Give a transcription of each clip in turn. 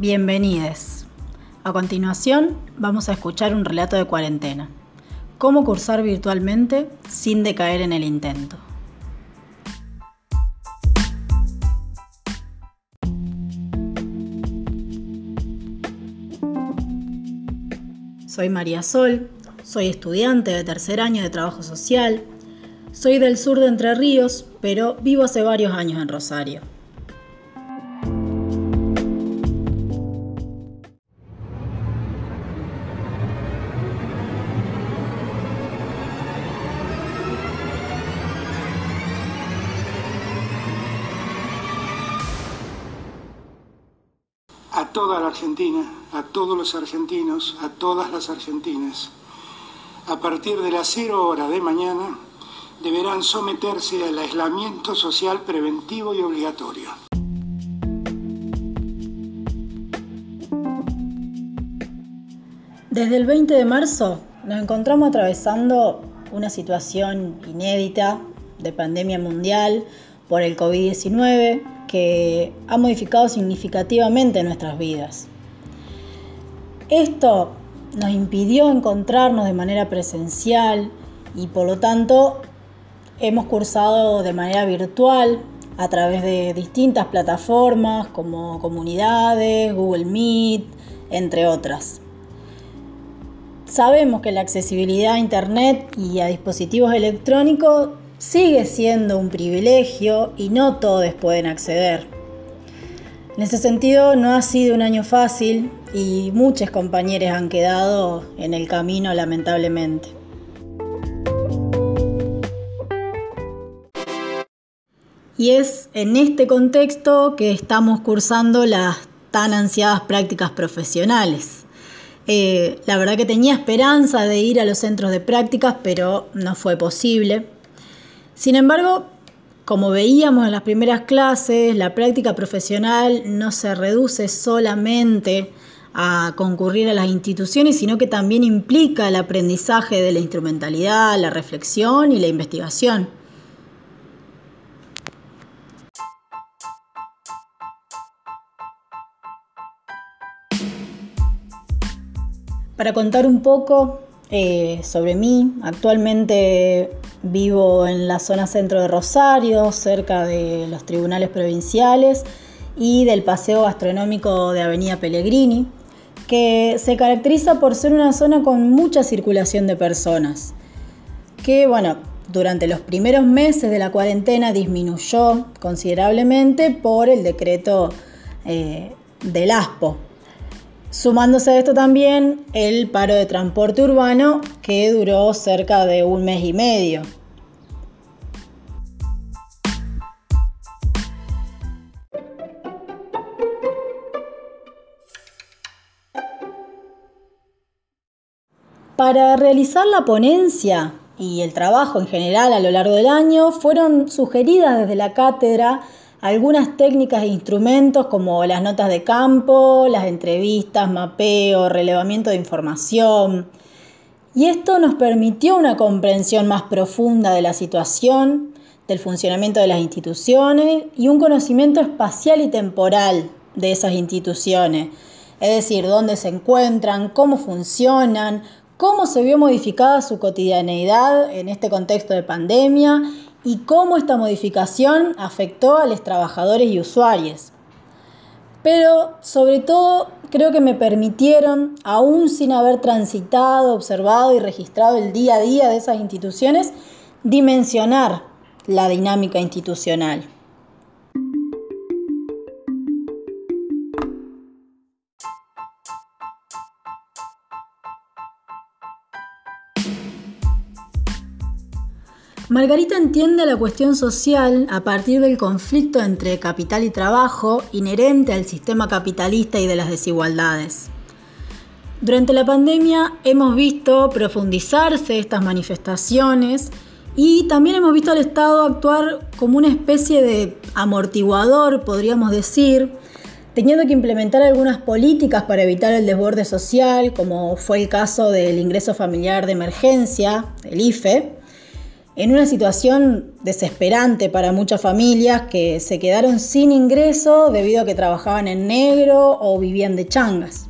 Bienvenidos. A continuación vamos a escuchar un relato de cuarentena. Cómo cursar virtualmente sin decaer en el intento. Soy María Sol, soy estudiante de tercer año de trabajo social, soy del sur de Entre Ríos, pero vivo hace varios años en Rosario. Toda la Argentina, a todos los argentinos, a todas las argentinas. A partir de las cero hora de mañana deberán someterse al aislamiento social preventivo y obligatorio. Desde el 20 de marzo nos encontramos atravesando una situación inédita de pandemia mundial por el COVID-19 que ha modificado significativamente nuestras vidas. Esto nos impidió encontrarnos de manera presencial y por lo tanto hemos cursado de manera virtual a través de distintas plataformas como comunidades, Google Meet, entre otras. Sabemos que la accesibilidad a Internet y a dispositivos electrónicos sigue siendo un privilegio y no todos pueden acceder. En ese sentido, no ha sido un año fácil y muchos compañeros han quedado en el camino lamentablemente. Y es en este contexto que estamos cursando las tan ansiadas prácticas profesionales. Eh, la verdad que tenía esperanza de ir a los centros de prácticas, pero no fue posible. Sin embargo, como veíamos en las primeras clases, la práctica profesional no se reduce solamente a concurrir a las instituciones, sino que también implica el aprendizaje de la instrumentalidad, la reflexión y la investigación. Para contar un poco eh, sobre mí, actualmente Vivo en la zona centro de Rosario, cerca de los tribunales provinciales y del paseo gastronómico de Avenida Pellegrini, que se caracteriza por ser una zona con mucha circulación de personas, que bueno, durante los primeros meses de la cuarentena disminuyó considerablemente por el decreto eh, del ASPO, Sumándose a esto también el paro de transporte urbano que duró cerca de un mes y medio. Para realizar la ponencia y el trabajo en general a lo largo del año fueron sugeridas desde la cátedra algunas técnicas e instrumentos como las notas de campo, las entrevistas, mapeo, relevamiento de información. Y esto nos permitió una comprensión más profunda de la situación, del funcionamiento de las instituciones y un conocimiento espacial y temporal de esas instituciones. Es decir, dónde se encuentran, cómo funcionan, cómo se vio modificada su cotidianeidad en este contexto de pandemia y cómo esta modificación afectó a los trabajadores y usuarios. Pero sobre todo creo que me permitieron, aún sin haber transitado, observado y registrado el día a día de esas instituciones, dimensionar la dinámica institucional. Margarita entiende la cuestión social a partir del conflicto entre capital y trabajo inherente al sistema capitalista y de las desigualdades. Durante la pandemia hemos visto profundizarse estas manifestaciones y también hemos visto al Estado actuar como una especie de amortiguador, podríamos decir, teniendo que implementar algunas políticas para evitar el desborde social, como fue el caso del ingreso familiar de emergencia, el IFE, en una situación desesperante para muchas familias que se quedaron sin ingreso debido a que trabajaban en negro o vivían de changas.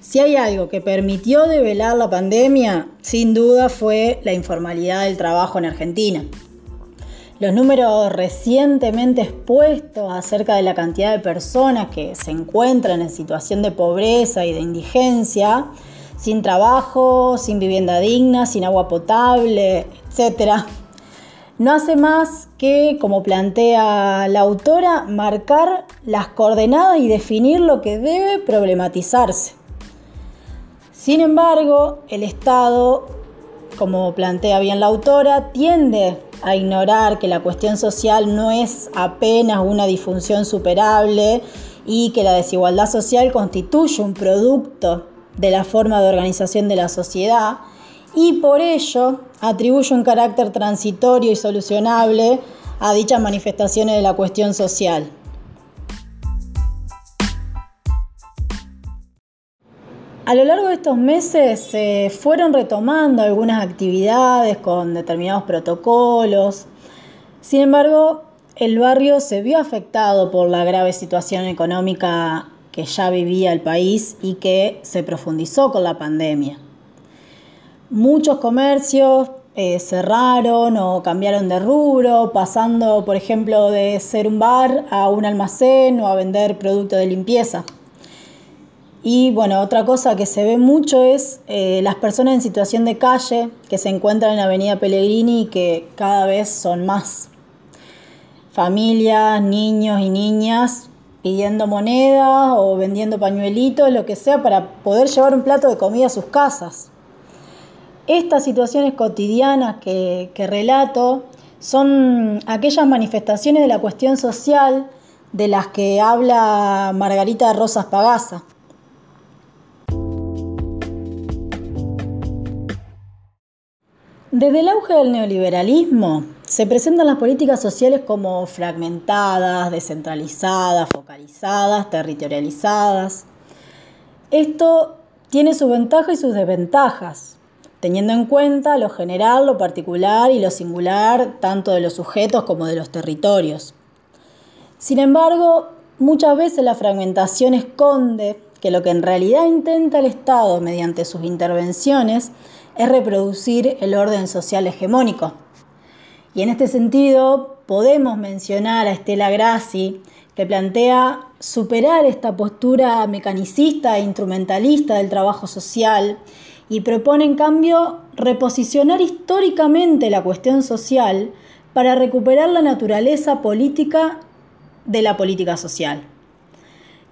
Si hay algo que permitió develar la pandemia, sin duda fue la informalidad del trabajo en Argentina. Los números recientemente expuestos acerca de la cantidad de personas que se encuentran en situación de pobreza y de indigencia, sin trabajo, sin vivienda digna, sin agua potable, etc., no hace más que, como plantea la autora, marcar las coordenadas y definir lo que debe problematizarse. Sin embargo, el Estado, como plantea bien la autora, tiende a ignorar que la cuestión social no es apenas una disfunción superable y que la desigualdad social constituye un producto de la forma de organización de la sociedad y por ello atribuye un carácter transitorio y solucionable a dichas manifestaciones de la cuestión social. A lo largo de estos meses se fueron retomando algunas actividades con determinados protocolos. Sin embargo, el barrio se vio afectado por la grave situación económica que ya vivía el país y que se profundizó con la pandemia. Muchos comercios eh, cerraron o cambiaron de rubro, pasando, por ejemplo, de ser un bar a un almacén o a vender productos de limpieza. Y bueno, otra cosa que se ve mucho es eh, las personas en situación de calle que se encuentran en la Avenida Pellegrini y que cada vez son más. Familias, niños y niñas pidiendo monedas o vendiendo pañuelitos, lo que sea, para poder llevar un plato de comida a sus casas. Estas situaciones cotidianas que, relato son aquellas manifestaciones de la cuestión social de las que habla Margarita Rosas Pagasa. Desde el auge del neoliberalismo se presentan las políticas sociales como fragmentadas, descentralizadas, focalizadas, territorializadas. Esto tiene sus ventajas y sus desventajas, teniendo en cuenta lo general, lo particular y lo singular, tanto de los sujetos como de los territorios. Sin embargo, muchas veces la fragmentación esconde que lo que en realidad intenta el Estado mediante sus intervenciones es reproducir el orden social hegemónico. Y en este sentido podemos mencionar a Estela Grassi, que plantea superar esta postura mecanicista e instrumentalista del trabajo social y propone en cambio reposicionar históricamente la cuestión social para recuperar la naturaleza política de la política social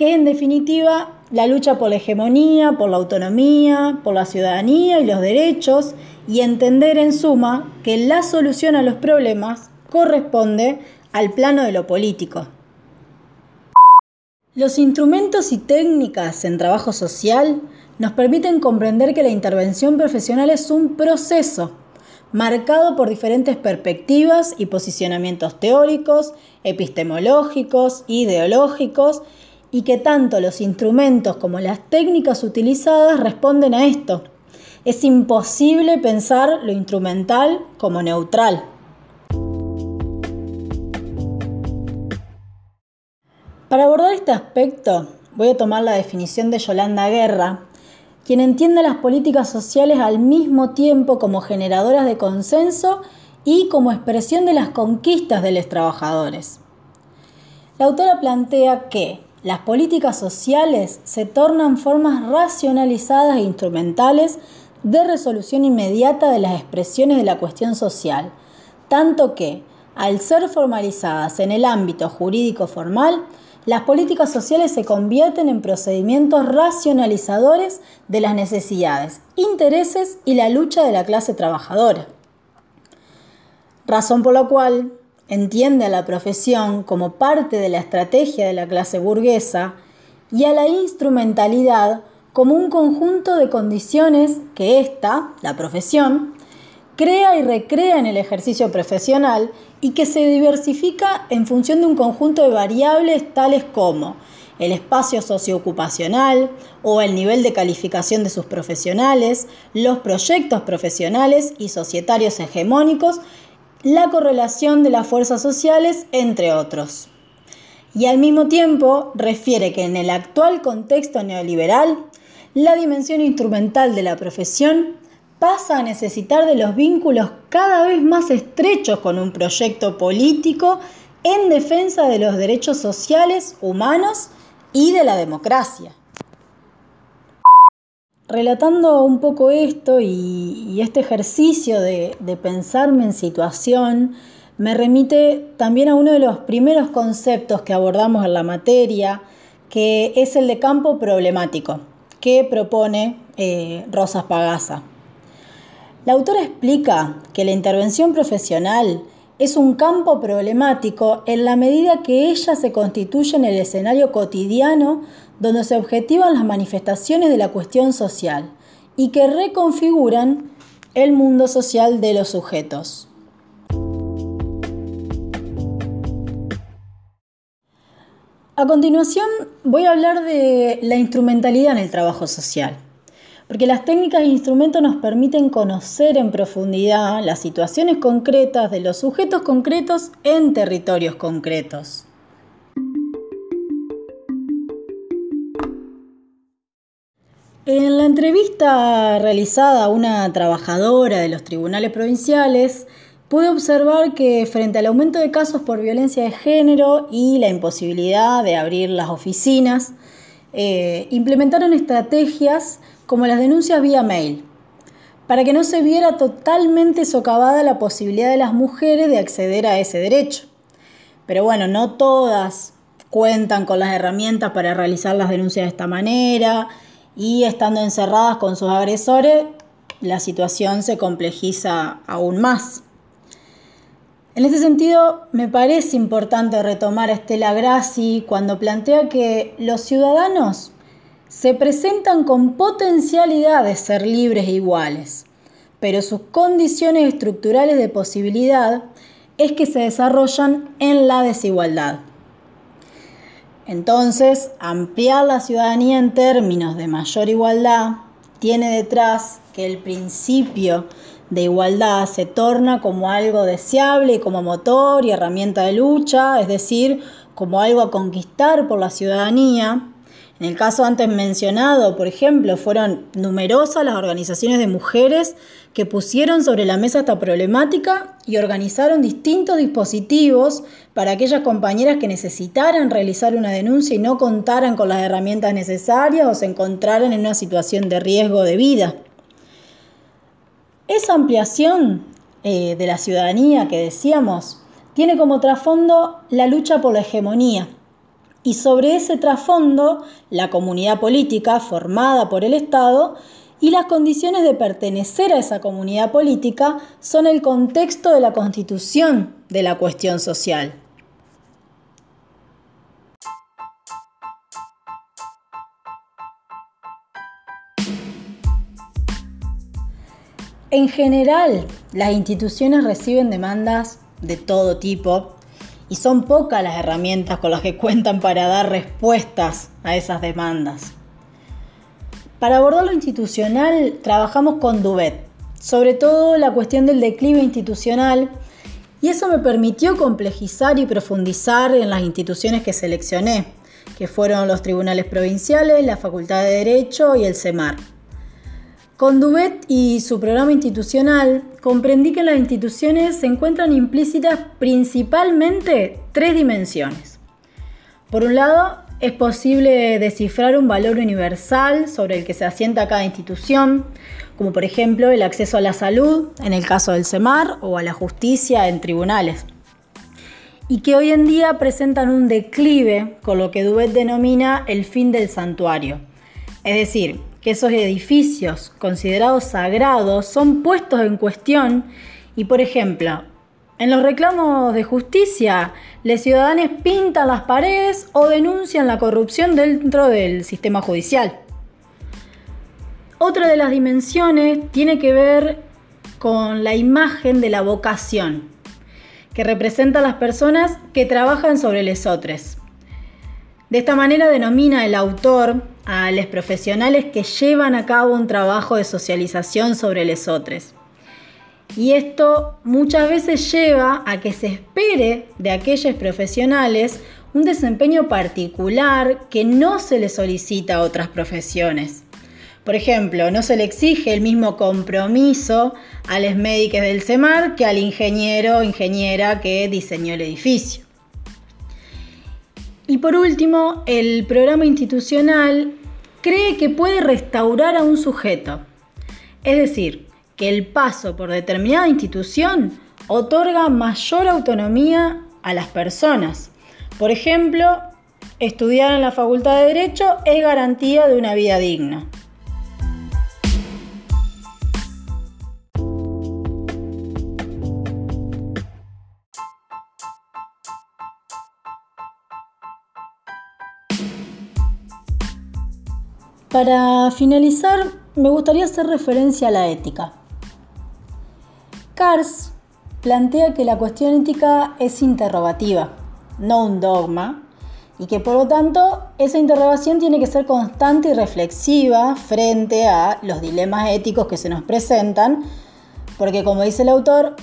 que en definitiva la lucha por la hegemonía, por la autonomía, por la ciudadanía y los derechos y entender en suma que la solución a los problemas corresponde al plano de lo político. Los instrumentos y técnicas en trabajo social nos permiten comprender que la intervención profesional es un proceso marcado por diferentes perspectivas y posicionamientos teóricos, epistemológicos, ideológicos y que tanto los instrumentos como las técnicas utilizadas responden a esto. Es imposible pensar lo instrumental como neutral. Para abordar este aspecto, voy a tomar la definición de Yolanda Guerra, quien entiende las políticas sociales al mismo tiempo como generadoras de consenso y como expresión de las conquistas de los trabajadores. La autora plantea que las políticas sociales se tornan formas racionalizadas e instrumentales de resolución inmediata de las expresiones de la cuestión social, tanto que, al ser formalizadas en el ámbito jurídico formal, las políticas sociales se convierten en procedimientos racionalizadores de las necesidades, intereses y la lucha de la clase trabajadora. Razón por la cual entiende a la profesión como parte de la estrategia de la clase burguesa y a la instrumentalidad como un conjunto de condiciones que ésta, la profesión, crea y recrea en el ejercicio profesional y que se diversifica en función de un conjunto de variables tales como el espacio socioocupacional o el nivel de calificación de sus profesionales, los proyectos profesionales y societarios hegemónicos, la correlación de las fuerzas sociales, entre otros. Y al mismo tiempo refiere que en el actual contexto neoliberal, la dimensión instrumental de la profesión pasa a necesitar de los vínculos cada vez más estrechos con un proyecto político en defensa de los derechos sociales, humanos y de la democracia. Relatando un poco esto y, este ejercicio de, pensarme en situación, me remite también a uno de los primeros conceptos que abordamos en la materia, que es el de campo problemático, que propone eh, Rosas Pagasa. La autora explica que la intervención profesional es un campo problemático en la medida que ella se constituye en el escenario cotidiano donde se objetivan las manifestaciones de la cuestión social y que reconfiguran el mundo social de los sujetos. A continuación voy a hablar de la instrumentalidad en el trabajo social porque las técnicas e instrumentos nos permiten conocer en profundidad las situaciones concretas de los sujetos concretos en territorios concretos. En la entrevista realizada a una trabajadora de los tribunales provinciales, pude observar que frente al aumento de casos por violencia de género y la imposibilidad de abrir las oficinas, eh, implementaron estrategias como las denuncias vía mail, para que no se viera totalmente socavada la posibilidad de las mujeres de acceder a ese derecho. Pero bueno, no todas cuentan con las herramientas para realizar las denuncias de esta manera y estando encerradas con sus agresores, la situación se complejiza aún más. En este sentido, me parece importante retomar a Estela Grassi cuando plantea que los ciudadanos se presentan con potencialidad de ser libres e iguales, pero sus condiciones estructurales de posibilidad es que se desarrollan en la desigualdad. Entonces, ampliar la ciudadanía en términos de mayor igualdad tiene detrás que el principio de igualdad se torna como algo deseable y como motor y herramienta de lucha, es decir, como algo a conquistar por la ciudadanía, en el caso antes mencionado, por ejemplo, fueron numerosas las organizaciones de mujeres que pusieron sobre la mesa esta problemática y organizaron distintos dispositivos para aquellas compañeras que necesitaran realizar una denuncia y no contaran con las herramientas necesarias o se encontraran en una situación de riesgo de vida. Esa ampliación eh, de la ciudadanía que decíamos tiene como trasfondo la lucha por la hegemonía y sobre ese trasfondo la comunidad política formada por el Estado y las condiciones de pertenecer a esa comunidad política son el contexto de la constitución de la cuestión social. En general, las instituciones reciben demandas de todo tipo y son pocas las herramientas con las que cuentan para dar respuestas a esas demandas. Para abordar lo institucional trabajamos con Duvet, sobre todo la cuestión del declive institucional, y eso me permitió complejizar y profundizar en las instituciones que seleccioné, que fueron los tribunales provinciales, la Facultad de Derecho y el CEMAR. Con Duvet y su programa institucional, comprendí que en las instituciones se encuentran implícitas principalmente tres dimensiones. Por un lado, es posible descifrar un valor universal sobre el que se asienta cada institución, como por ejemplo el acceso a la salud, en el caso del CEMAR, o a la justicia en tribunales, y que hoy en día presentan un declive con lo que Duvet denomina el fin del santuario. Es decir, que esos edificios considerados sagrados son puestos en cuestión y, por ejemplo, en los reclamos de justicia, los ciudadanos pintan las paredes o denuncian la corrupción dentro del sistema judicial. Otra de las dimensiones tiene que ver con la imagen de la vocación, que representa a las personas que trabajan sobre los otros. De esta manera denomina el autor a los profesionales que llevan a cabo un trabajo de socialización sobre los otros. Y esto muchas veces lleva a que se espere de aquellos profesionales un desempeño particular que no se le solicita a otras profesiones. Por ejemplo, no se le exige el mismo compromiso a los médicos del CEMAR que al ingeniero o ingeniera que diseñó el edificio. Y por último, el programa institucional cree que puede restaurar a un sujeto. Es decir, que el paso por determinada institución otorga mayor autonomía a las personas. Por ejemplo, estudiar en la Facultad de Derecho es garantía de una vida digna. Para finalizar, me gustaría hacer referencia a la ética. Kars plantea que la cuestión ética es interrogativa, no un dogma, y que por lo tanto esa interrogación tiene que ser constante y reflexiva frente a los dilemas éticos que se nos presentan, porque como dice el autor,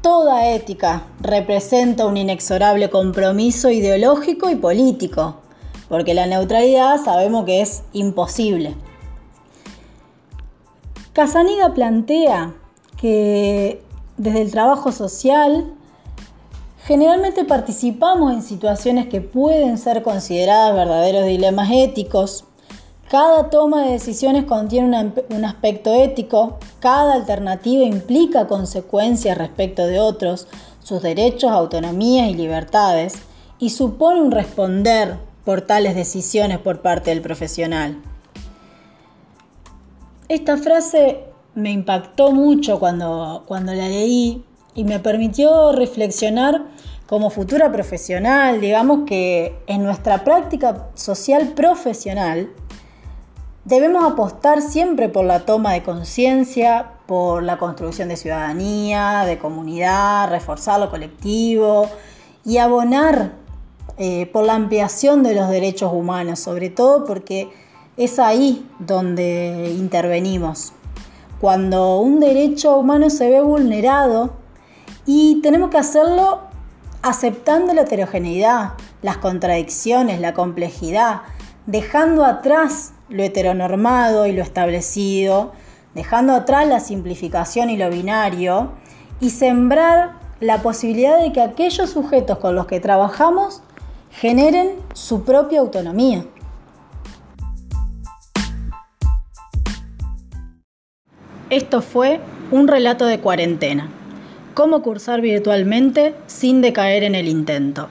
toda ética representa un inexorable compromiso ideológico y político porque la neutralidad sabemos que es imposible. Casaniga plantea que desde el trabajo social generalmente participamos en situaciones que pueden ser consideradas verdaderos dilemas éticos. Cada toma de decisiones contiene un aspecto ético, cada alternativa implica consecuencias respecto de otros, sus derechos, autonomías y libertades, y supone un responder por tales decisiones por parte del profesional. Esta frase me impactó mucho cuando, cuando la leí y me permitió reflexionar como futura profesional, digamos que en nuestra práctica social profesional debemos apostar siempre por la toma de conciencia, por la construcción de ciudadanía, de comunidad, reforzar lo colectivo y abonar eh, por la ampliación de los derechos humanos, sobre todo porque es ahí donde intervenimos. Cuando un derecho humano se ve vulnerado y tenemos que hacerlo aceptando la heterogeneidad, las contradicciones, la complejidad, dejando atrás lo heteronormado y lo establecido, dejando atrás la simplificación y lo binario y sembrar la posibilidad de que aquellos sujetos con los que trabajamos generen su propia autonomía. Esto fue un relato de cuarentena. Cómo cursar virtualmente sin decaer en el intento.